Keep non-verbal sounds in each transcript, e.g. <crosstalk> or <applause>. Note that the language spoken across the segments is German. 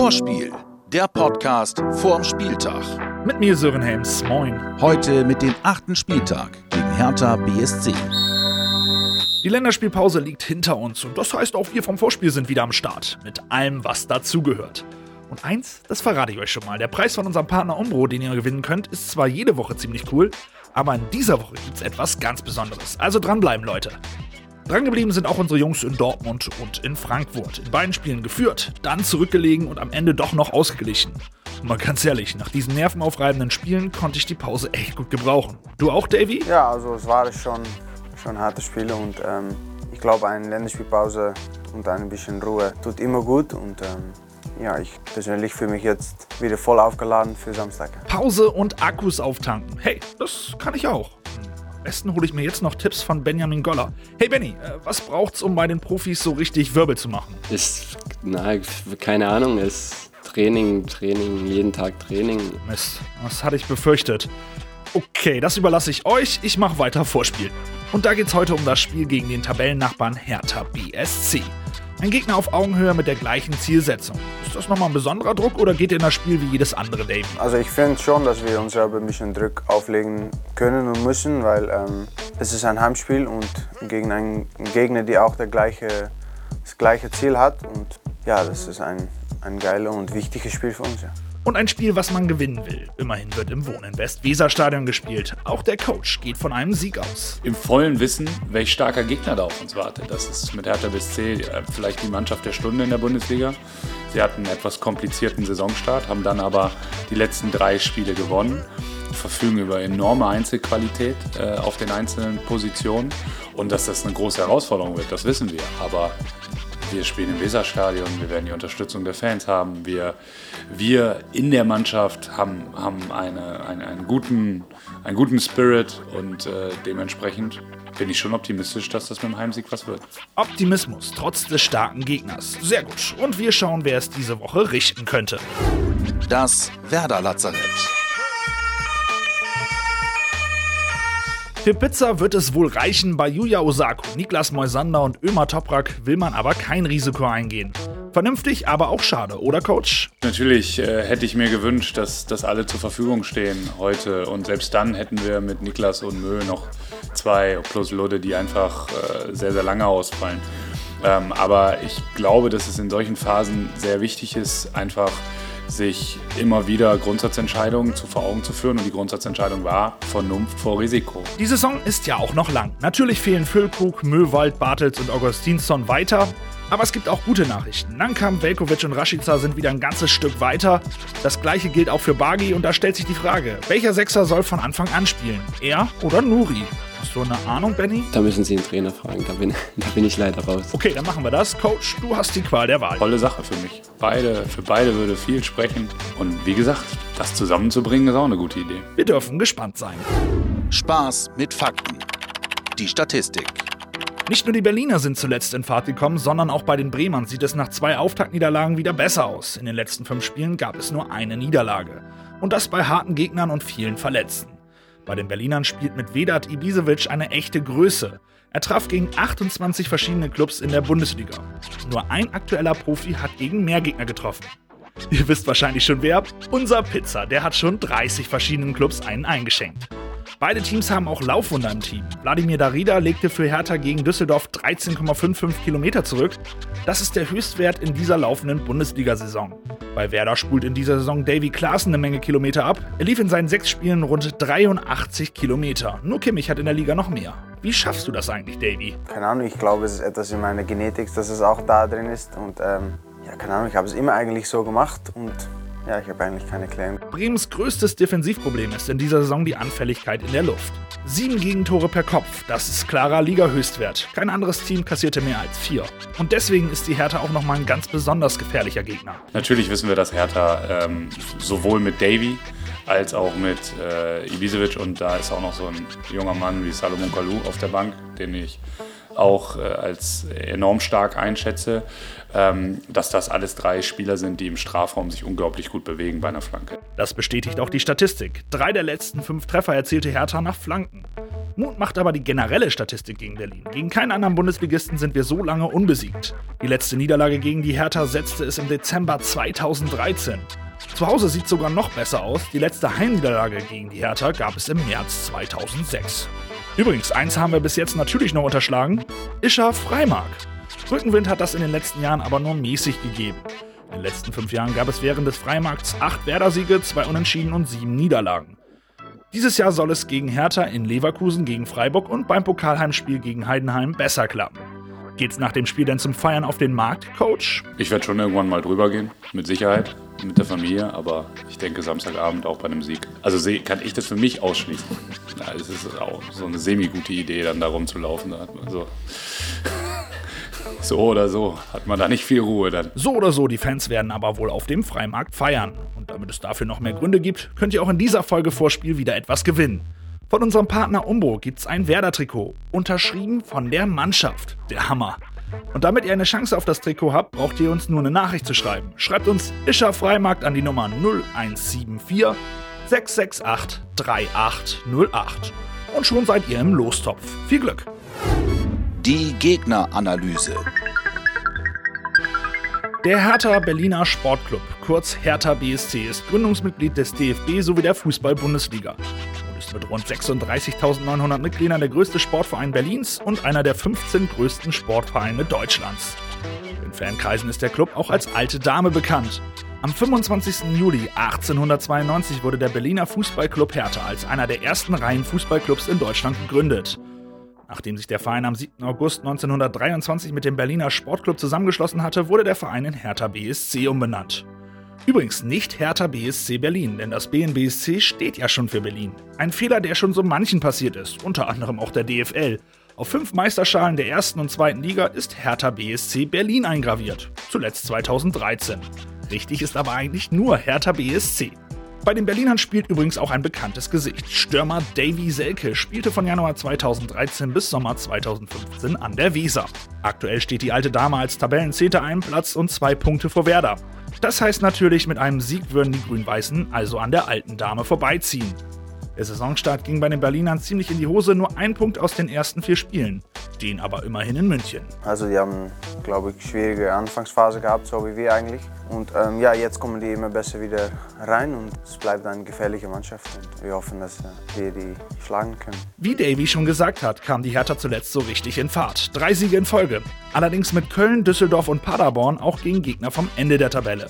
Vorspiel, der Podcast vorm Spieltag. Mit mir Sören Helms, moin. Heute mit dem achten Spieltag gegen Hertha BSC. Die Länderspielpause liegt hinter uns und das heißt, auch wir vom Vorspiel sind wieder am Start. Mit allem, was dazugehört. Und eins, das verrate ich euch schon mal. Der Preis von unserem Partner Umbro, den ihr gewinnen könnt, ist zwar jede Woche ziemlich cool, aber in dieser Woche gibt es etwas ganz Besonderes. Also dranbleiben, Leute. Drangeblieben sind auch unsere Jungs in Dortmund und in Frankfurt. In beiden Spielen geführt, dann zurückgelegen und am Ende doch noch ausgeglichen. Und mal ganz ehrlich, nach diesen nervenaufreibenden Spielen konnte ich die Pause echt gut gebrauchen. Du auch, Davy? Ja, also es war schon, schon harte Spiele und ähm, ich glaube, eine Länderspielpause und ein bisschen Ruhe tut immer gut und ähm, ja, ich persönlich fühle mich jetzt wieder voll aufgeladen für Samstag. Pause und Akkus auftanken. Hey, das kann ich auch. Am besten hole ich mir jetzt noch Tipps von Benjamin Goller. Hey Benny, äh, was braucht's, um bei den Profis so richtig Wirbel zu machen? Ist, na, keine Ahnung, ist Training, Training, jeden Tag Training. Mist, was hatte ich befürchtet. Okay, das überlasse ich euch. Ich mache weiter Vorspiel. Und da geht's heute um das Spiel gegen den Tabellennachbarn Hertha BSC. Ein Gegner auf Augenhöhe mit der gleichen Zielsetzung. Ist das nochmal ein besonderer Druck oder geht ihr in das Spiel wie jedes andere, Dave? Also ich finde schon, dass wir uns selber ein bisschen Druck auflegen können und müssen, weil ähm, es ist ein Heimspiel und gegen einen Gegner, der auch der gleiche, das gleiche Ziel hat. Und ja, das ist ein, ein geiles und wichtiges Spiel für uns. Ja. Und ein Spiel, was man gewinnen will. Immerhin wird im Wohnen West-Weser-Stadion gespielt. Auch der Coach geht von einem Sieg aus. Im vollen Wissen, welch starker Gegner da auf uns wartet. Das ist mit Hertha BSC äh, vielleicht die Mannschaft der Stunde in der Bundesliga. Sie hatten einen etwas komplizierten Saisonstart, haben dann aber die letzten drei Spiele gewonnen, verfügen über enorme Einzelqualität äh, auf den einzelnen Positionen. Und dass das eine große Herausforderung wird, das wissen wir. Aber wir spielen im Weserstadion, wir werden die Unterstützung der Fans haben. Wir, wir in der Mannschaft haben, haben eine, eine, einen, guten, einen guten Spirit und äh, dementsprechend bin ich schon optimistisch, dass das mit dem Heimsieg was wird. Optimismus trotz des starken Gegners. Sehr gut. Und wir schauen, wer es diese Woche richten könnte. Das Werder Für Pizza wird es wohl reichen. Bei Yuya Osako, Niklas Moisander und Ömer Toprak will man aber kein Risiko eingehen. Vernünftig, aber auch schade, oder Coach? Natürlich äh, hätte ich mir gewünscht, dass, dass alle zur Verfügung stehen heute. Und selbst dann hätten wir mit Niklas und Mö noch zwei plus Lode, die einfach äh, sehr, sehr lange ausfallen. Ähm, aber ich glaube, dass es in solchen Phasen sehr wichtig ist, einfach sich immer wieder Grundsatzentscheidungen zu vor Augen zu führen. Und die Grundsatzentscheidung war Vernunft vor Risiko. Die Saison ist ja auch noch lang. Natürlich fehlen Füllkrug, Möwald, Bartels und Augustinsson weiter. Aber es gibt auch gute Nachrichten. Nankam, Velkovic und Rashica sind wieder ein ganzes Stück weiter. Das gleiche gilt auch für Bagi und da stellt sich die Frage, welcher Sechser soll von Anfang an spielen? Er oder Nuri? Hast du eine Ahnung, Benny? Da müssen Sie den Trainer fragen, da bin, <laughs> da bin ich leider raus. Okay, dann machen wir das. Coach, du hast die Qual der Wahl. Tolle Sache für mich. Beide, für beide würde viel sprechen. Und wie gesagt, das zusammenzubringen ist auch eine gute Idee. Wir dürfen gespannt sein. Spaß mit Fakten. Die Statistik. Nicht nur die Berliner sind zuletzt in Fahrt gekommen, sondern auch bei den Bremern sieht es nach zwei Auftaktniederlagen wieder besser aus. In den letzten fünf Spielen gab es nur eine Niederlage. Und das bei harten Gegnern und vielen Verletzten. Bei den Berlinern spielt mit Vedat Ibisevic eine echte Größe. Er traf gegen 28 verschiedene Clubs in der Bundesliga. Nur ein aktueller Profi hat gegen mehr Gegner getroffen. Ihr wisst wahrscheinlich schon wer. Unser Pizza, der hat schon 30 verschiedenen Clubs einen eingeschenkt. Beide Teams haben auch Laufwunder im Team. Wladimir Darida legte für Hertha gegen Düsseldorf 13,55 Kilometer zurück. Das ist der Höchstwert in dieser laufenden Bundesliga-Saison. Bei Werder spult in dieser Saison Davy Klaassen eine Menge Kilometer ab. Er lief in seinen sechs Spielen rund 83 Kilometer. Nur Kimmich hat in der Liga noch mehr. Wie schaffst du das eigentlich, Davy? Keine Ahnung, ich glaube, es ist etwas in meiner Genetik, dass es auch da drin ist. Und ähm, ja, keine Ahnung, ich habe es immer eigentlich so gemacht und ja, ich habe eigentlich keine Claim. Bremens größtes Defensivproblem ist in dieser Saison die Anfälligkeit in der Luft. Sieben Gegentore per Kopf, das ist klarer Liga-Höchstwert. Kein anderes Team kassierte mehr als vier. Und deswegen ist die Hertha auch nochmal ein ganz besonders gefährlicher Gegner. Natürlich wissen wir, dass Hertha ähm, sowohl mit Davy als auch mit äh, Ibisevic und da ist auch noch so ein junger Mann wie Salomon Kalou auf der Bank, den ich auch äh, als enorm stark einschätze, ähm, dass das alles drei Spieler sind, die im Strafraum sich unglaublich gut bewegen bei einer Flanke. Das bestätigt auch die Statistik. Drei der letzten fünf Treffer erzielte Hertha nach Flanken. Mut macht aber die generelle Statistik gegen Berlin. Gegen keinen anderen Bundesligisten sind wir so lange unbesiegt. Die letzte Niederlage gegen die Hertha setzte es im Dezember 2013. Zu Hause sieht es sogar noch besser aus. Die letzte Heimniederlage gegen die Hertha gab es im März 2006. Übrigens, eins haben wir bis jetzt natürlich noch unterschlagen: Ischer Freimark. Rückenwind hat das in den letzten Jahren aber nur mäßig gegeben. In den letzten fünf Jahren gab es während des Freimarkts acht Werder-Siege, zwei Unentschieden und sieben Niederlagen. Dieses Jahr soll es gegen Hertha in Leverkusen gegen Freiburg und beim Pokalheimspiel gegen Heidenheim besser klappen. Geht's nach dem Spiel denn zum Feiern auf den Markt, Coach? Ich werde schon irgendwann mal drüber gehen, mit Sicherheit, mit der Familie, aber ich denke Samstagabend auch bei einem Sieg. Also kann ich das für mich ausschließen. Es ist auch so eine semi-gute Idee, dann da rumzulaufen. Also <laughs> so oder so hat man da nicht viel Ruhe dann. So oder so, die Fans werden aber wohl auf dem Freimarkt feiern. Und damit es dafür noch mehr Gründe gibt, könnt ihr auch in dieser Folge Vorspiel wieder etwas gewinnen. Von unserem Partner Umbro gibt's ein Werder-Trikot, unterschrieben von der Mannschaft. Der Hammer. Und damit ihr eine Chance auf das Trikot habt, braucht ihr uns nur eine Nachricht zu schreiben. Schreibt uns Ischer Freimarkt an die Nummer 0174 668 3808. Und schon seid ihr im Lostopf. Viel Glück! Die Gegneranalyse. Der Hertha Berliner Sportclub, kurz Hertha BSC, ist Gründungsmitglied des DFB sowie der Fußball-Bundesliga mit rund 36.900 Mitgliedern der größte Sportverein Berlins und einer der 15 größten Sportvereine Deutschlands. In Fankreisen ist der Club auch als alte Dame bekannt. Am 25. Juli 1892 wurde der Berliner Fußballclub Hertha als einer der ersten Reihen Fußballclubs in Deutschland gegründet. Nachdem sich der Verein am 7. August 1923 mit dem Berliner Sportclub zusammengeschlossen hatte, wurde der Verein in Hertha BSC umbenannt. Übrigens nicht Hertha BSC Berlin, denn das BNBSC steht ja schon für Berlin. Ein Fehler, der schon so manchen passiert ist, unter anderem auch der DFL. Auf fünf Meisterschalen der ersten und zweiten Liga ist Hertha BSC Berlin eingraviert, zuletzt 2013. Richtig ist aber eigentlich nur Hertha BSC. Bei den Berlinern spielt übrigens auch ein bekanntes Gesicht. Stürmer Davy Selke spielte von Januar 2013 bis Sommer 2015 an der Weser. Aktuell steht die alte Dame als Tabellenzehnter einen Platz und zwei Punkte vor Werder. Das heißt natürlich, mit einem Sieg würden die Grün-Weißen also an der alten Dame vorbeiziehen. Der Saisonstart ging bei den Berlinern ziemlich in die Hose, nur ein Punkt aus den ersten vier Spielen. Den aber immerhin in München. Also die haben, glaube ich, schwierige Anfangsphase gehabt, so wie wir eigentlich. Und ähm, ja, jetzt kommen die immer besser wieder rein und es bleibt eine gefährliche Mannschaft. Und wir hoffen, dass wir die schlagen können. Wie Davy schon gesagt hat, kam die Hertha zuletzt so richtig in Fahrt. Drei Siege in Folge. Allerdings mit Köln, Düsseldorf und Paderborn auch gegen Gegner vom Ende der Tabelle.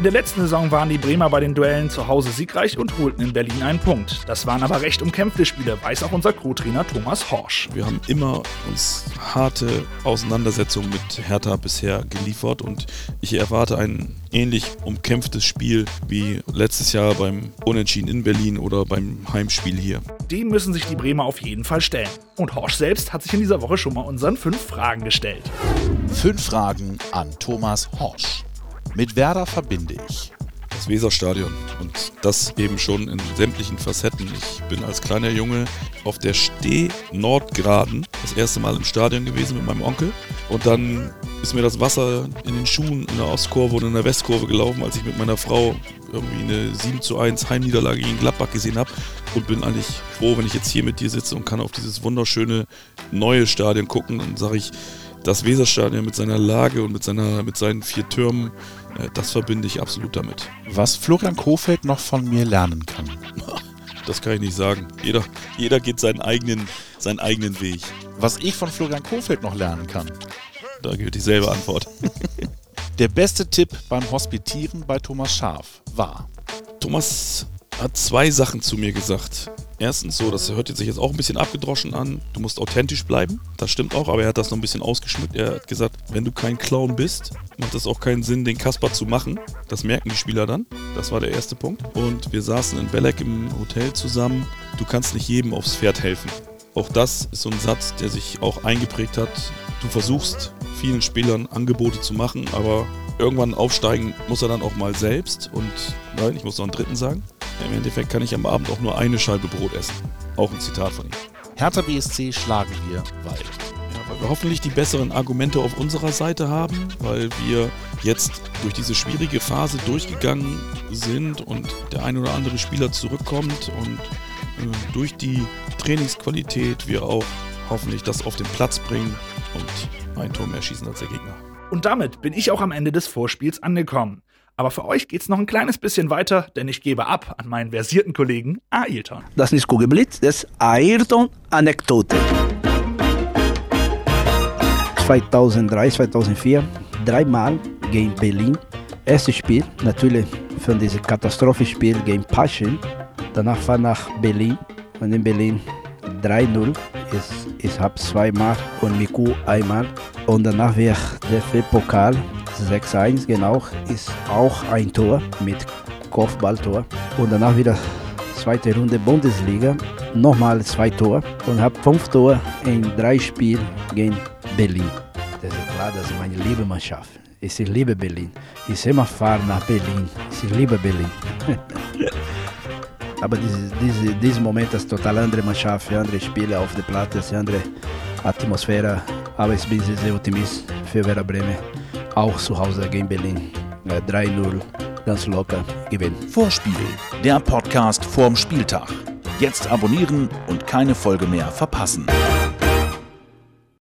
In der letzten Saison waren die Bremer bei den Duellen zu Hause siegreich und holten in Berlin einen Punkt. Das waren aber recht umkämpfte Spiele, weiß auch unser Co-Trainer Thomas Horsch. Wir haben immer uns harte Auseinandersetzungen mit Hertha bisher geliefert und ich erwarte ein ähnlich umkämpftes Spiel wie letztes Jahr beim Unentschieden in Berlin oder beim Heimspiel hier. Dem müssen sich die Bremer auf jeden Fall stellen. Und Horsch selbst hat sich in dieser Woche schon mal unseren fünf Fragen gestellt. Fünf Fragen an Thomas Horsch. Mit Werder verbinde ich das Weserstadion und das eben schon in sämtlichen Facetten. Ich bin als kleiner Junge auf der Steh Nordgraden das erste Mal im Stadion gewesen mit meinem Onkel und dann ist mir das Wasser in den Schuhen in der Ostkurve und in der Westkurve gelaufen, als ich mit meiner Frau irgendwie eine 7 zu 1 Heimniederlage gegen Gladbach gesehen habe und bin eigentlich froh, wenn ich jetzt hier mit dir sitze und kann auf dieses wunderschöne neue Stadion gucken. Dann sage ich, das Weserstadion mit seiner Lage und mit, seiner, mit seinen vier Türmen, äh, das verbinde ich absolut damit. Was Florian Kofeld noch von mir lernen kann. <laughs> Das kann ich nicht sagen. Jeder, jeder geht seinen eigenen, seinen eigenen Weg. Was ich von Florian Kofeld noch lernen kann. Da gilt dieselbe Antwort. <laughs> Der beste Tipp beim Hospitieren bei Thomas Schaf war. Thomas hat zwei Sachen zu mir gesagt. Erstens so, das hört sich jetzt auch ein bisschen abgedroschen an, du musst authentisch bleiben. Das stimmt auch, aber er hat das noch ein bisschen ausgeschmückt. Er hat gesagt, wenn du kein Clown bist, macht es auch keinen Sinn, den Kasper zu machen. Das merken die Spieler dann. Das war der erste Punkt. Und wir saßen in Belek im Hotel zusammen. Du kannst nicht jedem aufs Pferd helfen. Auch das ist so ein Satz, der sich auch eingeprägt hat. Du versuchst vielen Spielern Angebote zu machen, aber irgendwann aufsteigen muss er dann auch mal selbst. Und nein, ich muss noch einen dritten sagen. Im Endeffekt kann ich am Abend auch nur eine Scheibe Brot essen. Auch ein Zitat von ihm. Hertha BSC schlagen wir, weil. Ja, weil wir hoffentlich die besseren Argumente auf unserer Seite haben, weil wir jetzt durch diese schwierige Phase durchgegangen sind und der ein oder andere Spieler zurückkommt und äh, durch die Trainingsqualität wir auch hoffentlich das auf den Platz bringen und ein Tor mehr schießen als der Gegner. Und damit bin ich auch am Ende des Vorspiels angekommen. Aber für euch geht's noch ein kleines bisschen weiter, denn ich gebe ab an meinen versierten Kollegen Ailton. Das ist Kugelblitz, das Ayrton-Anekdote. 2003, 2004, dreimal gegen Berlin. Erstes Spiel, natürlich von diesem Katastrophenspiel gegen Paschen. Danach war nach Berlin und in Berlin 3-0. Ich, ich habe zweimal und Miku einmal. Und danach wir DFB-Pokal 6-1, genau, ist auch ein Tor mit Kopfballtor. Und danach wieder zweite Runde Bundesliga, nochmal zwei Tor und habe fünf Tor in drei Spielen gegen Berlin. Das ist klar, das ist meine liebe Mannschaft. Ich liebe Berlin. Ich immer fahre nach Berlin. Ich liebe Berlin. <laughs> Aber diese, dieser Moment ist total andere Mannschaft, andere Spiele auf der Platte, andere Atmosphäre. Aber ich bin sehr optimistisch für Werder Bremen. Auch zu Hause gegen Berlin. 3-0, ganz locker gewinnen. Vorspiel, der Podcast vorm Spieltag. Jetzt abonnieren und keine Folge mehr verpassen.